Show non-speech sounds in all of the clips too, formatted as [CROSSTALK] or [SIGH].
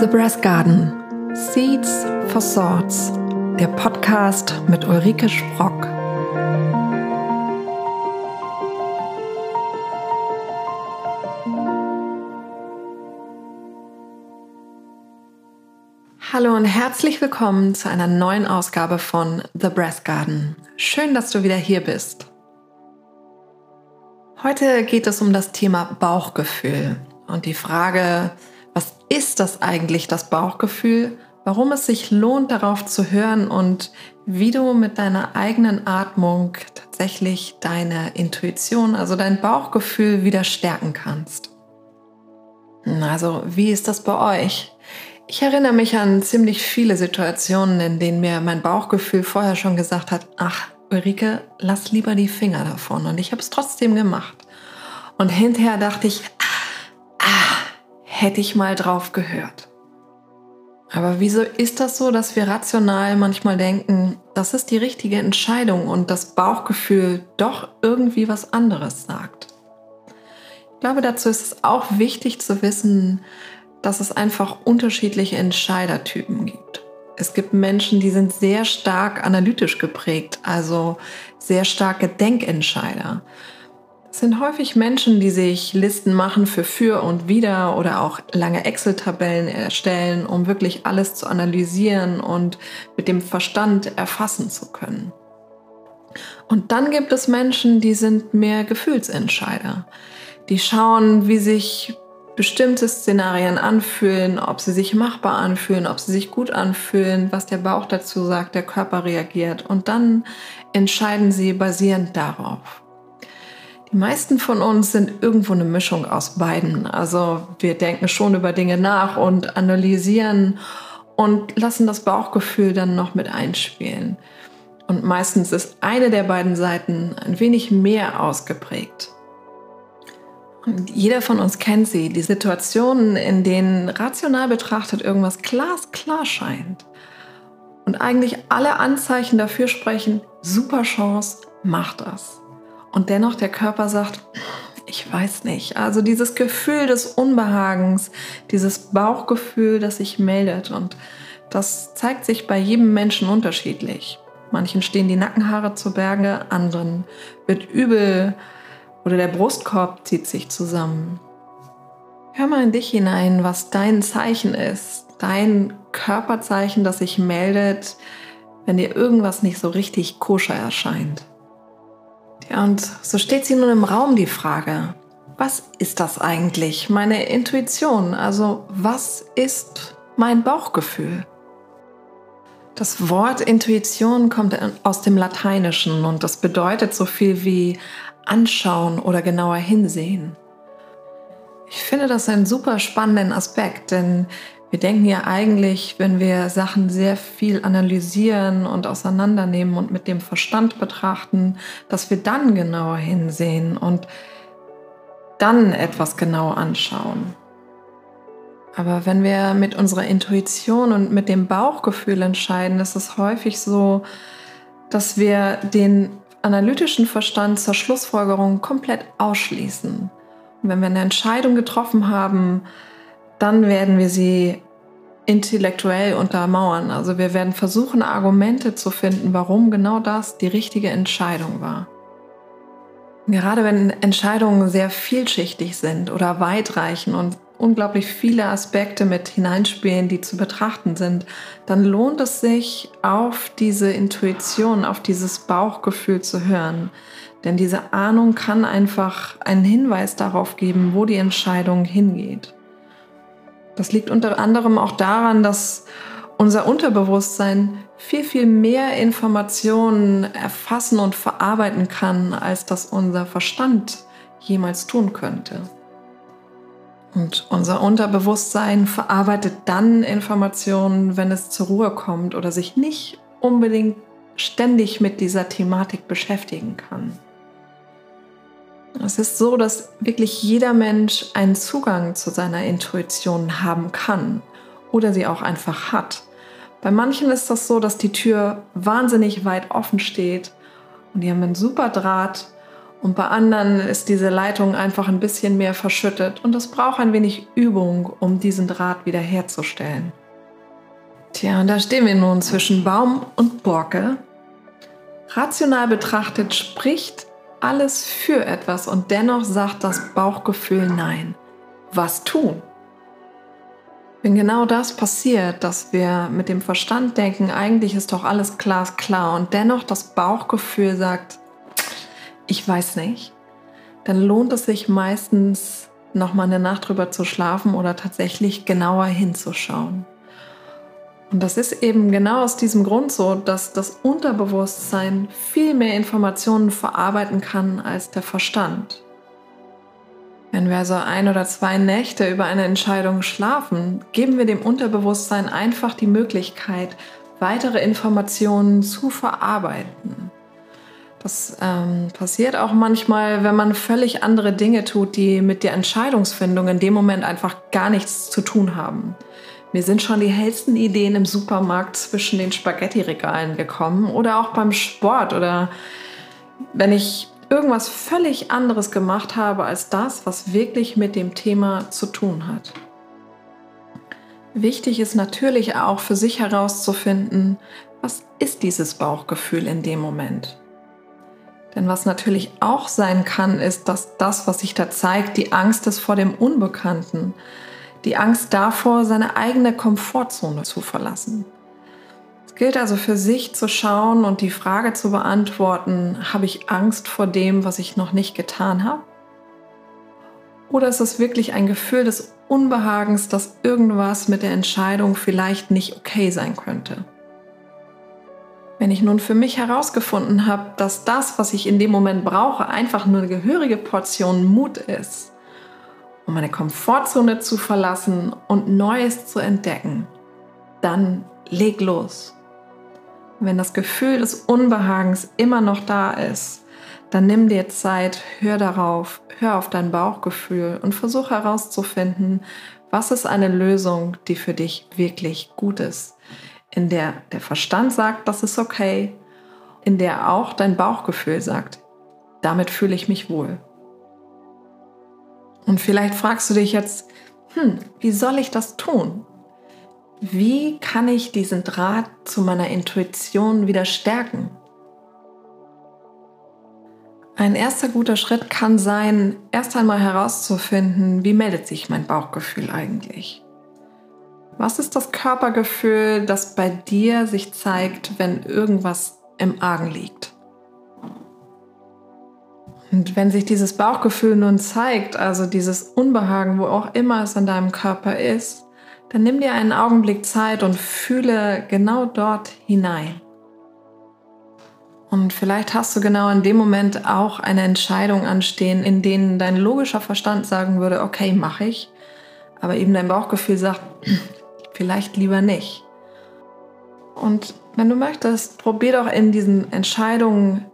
The Brass Garden Seeds for Swords, der Podcast mit Ulrike Sprock. Hallo und herzlich willkommen zu einer neuen Ausgabe von The Brass Garden. Schön, dass du wieder hier bist. Heute geht es um das Thema Bauchgefühl und die Frage, ist das eigentlich, das Bauchgefühl, warum es sich lohnt, darauf zu hören und wie du mit deiner eigenen Atmung tatsächlich deine Intuition, also dein Bauchgefühl wieder stärken kannst. Also, wie ist das bei euch? Ich erinnere mich an ziemlich viele Situationen, in denen mir mein Bauchgefühl vorher schon gesagt hat, ach, Ulrike, lass lieber die Finger davon. Und ich habe es trotzdem gemacht. Und hinterher dachte ich, hätte ich mal drauf gehört. Aber wieso ist das so, dass wir rational manchmal denken, das ist die richtige Entscheidung und das Bauchgefühl doch irgendwie was anderes sagt? Ich glaube, dazu ist es auch wichtig zu wissen, dass es einfach unterschiedliche Entscheidertypen gibt. Es gibt Menschen, die sind sehr stark analytisch geprägt, also sehr starke Denkentscheider. Es sind häufig Menschen, die sich Listen machen für für und wider oder auch lange Excel-Tabellen erstellen, um wirklich alles zu analysieren und mit dem Verstand erfassen zu können. Und dann gibt es Menschen, die sind mehr Gefühlsentscheider. Die schauen, wie sich bestimmte Szenarien anfühlen, ob sie sich machbar anfühlen, ob sie sich gut anfühlen, was der Bauch dazu sagt, der Körper reagiert. Und dann entscheiden sie basierend darauf. Die meisten von uns sind irgendwo eine Mischung aus beiden. Also wir denken schon über Dinge nach und analysieren und lassen das Bauchgefühl dann noch mit einspielen. Und meistens ist eine der beiden Seiten ein wenig mehr ausgeprägt. Und jeder von uns kennt sie, die Situationen, in denen rational betrachtet irgendwas glasklar scheint. Und eigentlich alle Anzeichen dafür sprechen, super Chance, mach das. Und dennoch der Körper sagt, ich weiß nicht. Also dieses Gefühl des Unbehagens, dieses Bauchgefühl, das sich meldet. Und das zeigt sich bei jedem Menschen unterschiedlich. Manchen stehen die Nackenhaare zu Berge, anderen wird übel oder der Brustkorb zieht sich zusammen. Hör mal in dich hinein, was dein Zeichen ist, dein Körperzeichen, das sich meldet, wenn dir irgendwas nicht so richtig koscher erscheint. Und so steht sie nun im Raum die Frage, was ist das eigentlich, meine Intuition? Also was ist mein Bauchgefühl? Das Wort Intuition kommt aus dem Lateinischen und das bedeutet so viel wie anschauen oder genauer hinsehen. Ich finde das einen super spannenden Aspekt, denn wir denken ja eigentlich, wenn wir Sachen sehr viel analysieren und auseinandernehmen und mit dem Verstand betrachten, dass wir dann genauer hinsehen und dann etwas genau anschauen. Aber wenn wir mit unserer Intuition und mit dem Bauchgefühl entscheiden, ist es häufig so, dass wir den analytischen Verstand zur Schlussfolgerung komplett ausschließen. Und wenn wir eine Entscheidung getroffen haben, dann werden wir sie intellektuell untermauern. Also wir werden versuchen, Argumente zu finden, warum genau das die richtige Entscheidung war. Gerade wenn Entscheidungen sehr vielschichtig sind oder weitreichen und unglaublich viele Aspekte mit hineinspielen, die zu betrachten sind, dann lohnt es sich, auf diese Intuition, auf dieses Bauchgefühl zu hören. Denn diese Ahnung kann einfach einen Hinweis darauf geben, wo die Entscheidung hingeht. Das liegt unter anderem auch daran, dass unser Unterbewusstsein viel, viel mehr Informationen erfassen und verarbeiten kann, als das unser Verstand jemals tun könnte. Und unser Unterbewusstsein verarbeitet dann Informationen, wenn es zur Ruhe kommt oder sich nicht unbedingt ständig mit dieser Thematik beschäftigen kann. Es ist so, dass wirklich jeder Mensch einen Zugang zu seiner Intuition haben kann oder sie auch einfach hat. Bei manchen ist das so, dass die Tür wahnsinnig weit offen steht und die haben einen super Draht Und bei anderen ist diese Leitung einfach ein bisschen mehr verschüttet und es braucht ein wenig Übung, um diesen Draht wiederherzustellen. Tja, und da stehen wir nun zwischen Baum und Borke. Rational betrachtet spricht alles für etwas und dennoch sagt das Bauchgefühl Nein. Was tun? Wenn genau das passiert, dass wir mit dem Verstand denken, eigentlich ist doch alles klar und dennoch das Bauchgefühl sagt, ich weiß nicht, dann lohnt es sich meistens noch mal eine Nacht drüber zu schlafen oder tatsächlich genauer hinzuschauen. Und das ist eben genau aus diesem Grund so, dass das Unterbewusstsein viel mehr Informationen verarbeiten kann als der Verstand. Wenn wir also ein oder zwei Nächte über eine Entscheidung schlafen, geben wir dem Unterbewusstsein einfach die Möglichkeit, weitere Informationen zu verarbeiten. Das ähm, passiert auch manchmal, wenn man völlig andere Dinge tut, die mit der Entscheidungsfindung in dem Moment einfach gar nichts zu tun haben. Mir sind schon die hellsten Ideen im Supermarkt zwischen den Spaghetti-Regalen gekommen oder auch beim Sport oder wenn ich irgendwas völlig anderes gemacht habe als das, was wirklich mit dem Thema zu tun hat. Wichtig ist natürlich auch für sich herauszufinden, was ist dieses Bauchgefühl in dem Moment. Denn was natürlich auch sein kann, ist, dass das, was sich da zeigt, die Angst ist vor dem Unbekannten, die Angst davor, seine eigene Komfortzone zu verlassen. Es gilt also für sich zu schauen und die Frage zu beantworten, habe ich Angst vor dem, was ich noch nicht getan habe? Oder ist es wirklich ein Gefühl des Unbehagens, dass irgendwas mit der Entscheidung vielleicht nicht okay sein könnte? Wenn ich nun für mich herausgefunden habe, dass das, was ich in dem Moment brauche, einfach nur eine gehörige Portion Mut ist, um meine Komfortzone zu verlassen und Neues zu entdecken, dann leg los. Wenn das Gefühl des Unbehagens immer noch da ist, dann nimm dir Zeit, hör darauf, hör auf dein Bauchgefühl und versuch herauszufinden, was ist eine Lösung, die für dich wirklich gut ist, in der der Verstand sagt, das ist okay, in der auch dein Bauchgefühl sagt, damit fühle ich mich wohl. Und vielleicht fragst du dich jetzt, hm, wie soll ich das tun? Wie kann ich diesen Draht zu meiner Intuition wieder stärken? Ein erster guter Schritt kann sein, erst einmal herauszufinden, wie meldet sich mein Bauchgefühl eigentlich? Was ist das Körpergefühl, das bei dir sich zeigt, wenn irgendwas im Argen liegt? Und wenn sich dieses Bauchgefühl nun zeigt, also dieses Unbehagen, wo auch immer es an deinem Körper ist, dann nimm dir einen Augenblick Zeit und fühle genau dort hinein. Und vielleicht hast du genau in dem Moment auch eine Entscheidung anstehen, in denen dein logischer Verstand sagen würde, okay, mache ich, aber eben dein Bauchgefühl sagt, [CLEARS THROAT] vielleicht lieber nicht. Und wenn du möchtest, probier doch in diesen Entscheidungen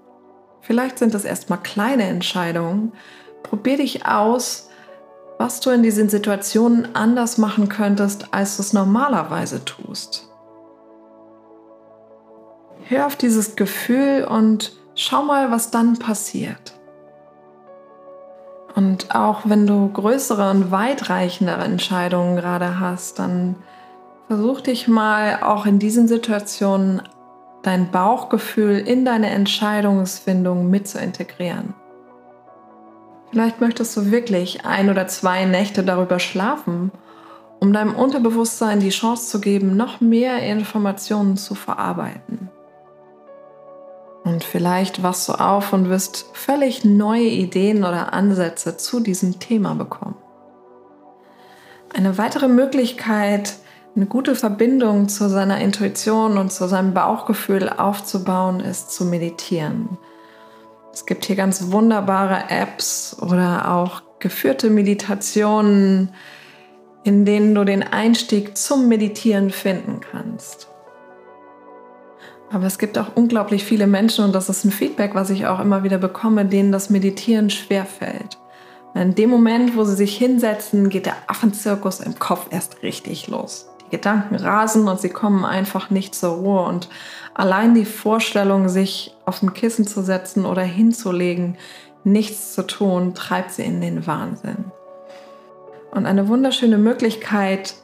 Vielleicht sind das erstmal kleine Entscheidungen. Probier dich aus, was du in diesen Situationen anders machen könntest, als du es normalerweise tust. Hör auf dieses Gefühl und schau mal, was dann passiert. Und auch wenn du größere und weitreichendere Entscheidungen gerade hast, dann versuch dich mal auch in diesen Situationen dein Bauchgefühl in deine Entscheidungsfindung mit zu integrieren. Vielleicht möchtest du wirklich ein oder zwei Nächte darüber schlafen, um deinem Unterbewusstsein die Chance zu geben, noch mehr Informationen zu verarbeiten. Und vielleicht wachst du auf und wirst völlig neue Ideen oder Ansätze zu diesem Thema bekommen. Eine weitere Möglichkeit, eine gute Verbindung zu seiner Intuition und zu seinem Bauchgefühl aufzubauen, ist zu meditieren. Es gibt hier ganz wunderbare Apps oder auch geführte Meditationen, in denen du den Einstieg zum Meditieren finden kannst. Aber es gibt auch unglaublich viele Menschen, und das ist ein Feedback, was ich auch immer wieder bekomme, denen das Meditieren schwerfällt. In dem Moment, wo sie sich hinsetzen, geht der Affenzirkus im Kopf erst richtig los. Gedanken rasen und sie kommen einfach nicht zur Ruhe. Und allein die Vorstellung, sich auf ein Kissen zu setzen oder hinzulegen, nichts zu tun, treibt sie in den Wahnsinn. Und eine wunderschöne Möglichkeit,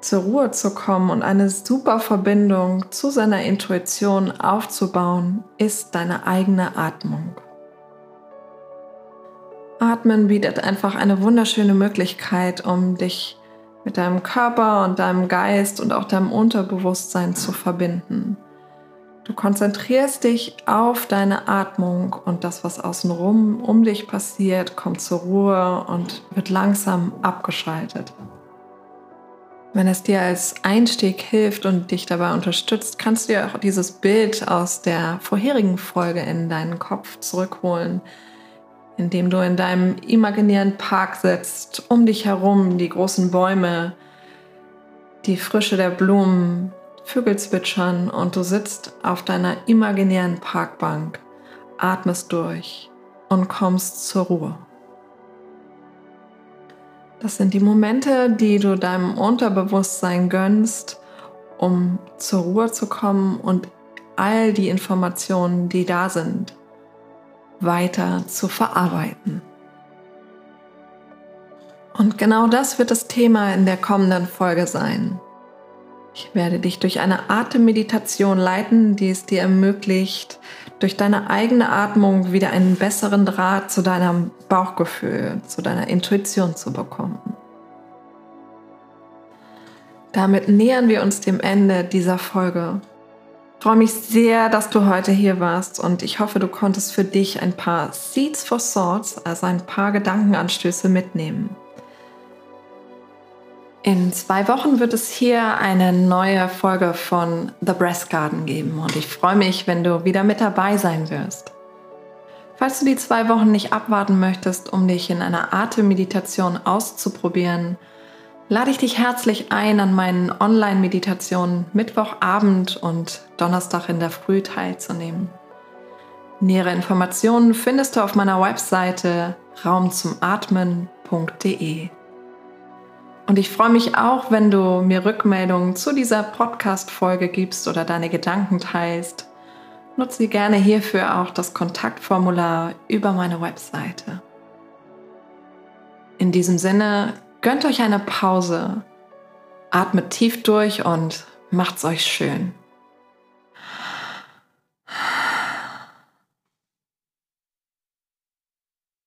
zur Ruhe zu kommen und eine super Verbindung zu seiner Intuition aufzubauen, ist deine eigene Atmung. Atmen bietet einfach eine wunderschöne Möglichkeit, um dich mit deinem Körper und deinem Geist und auch deinem Unterbewusstsein zu verbinden. Du konzentrierst dich auf deine Atmung und das, was außenrum um dich passiert, kommt zur Ruhe und wird langsam abgeschaltet. Wenn es dir als Einstieg hilft und dich dabei unterstützt, kannst du dir auch dieses Bild aus der vorherigen Folge in deinen Kopf zurückholen, indem du in deinem imaginären Park sitzt, um dich herum die großen Bäume, die Frische der Blumen, Vögel zwitschern und du sitzt auf deiner imaginären Parkbank, atmest durch und kommst zur Ruhe. Das sind die Momente, die du deinem Unterbewusstsein gönnst, um zur Ruhe zu kommen und all die Informationen, die da sind, weiter zu verarbeiten. Und genau das wird das Thema in der kommenden Folge sein. Ich werde dich durch eine Atemmeditation leiten, die es dir ermöglicht, durch deine eigene Atmung wieder einen besseren Draht zu deinem Bauchgefühl, zu deiner Intuition zu bekommen. Damit nähern wir uns dem Ende dieser Folge. Ich freue mich sehr, dass du heute hier warst und ich hoffe, du konntest für dich ein paar Seeds for Thoughts, also ein paar Gedankenanstöße mitnehmen. In zwei Wochen wird es hier eine neue Folge von The Breast Garden geben und ich freue mich, wenn du wieder mit dabei sein wirst. Falls du die zwei Wochen nicht abwarten möchtest, um dich in einer Atemmeditation auszuprobieren, lade ich dich herzlich ein, an meinen Online-Meditationen Mittwochabend und Donnerstag in der Früh teilzunehmen. Nähere Informationen findest du auf meiner Webseite raumzumatmen.de. Und ich freue mich auch, wenn du mir Rückmeldungen zu dieser Podcast-Folge gibst oder deine Gedanken teilst. Nutze gerne hierfür auch das Kontaktformular über meine Webseite. In diesem Sinne, gönnt euch eine Pause, atmet tief durch und macht's euch schön.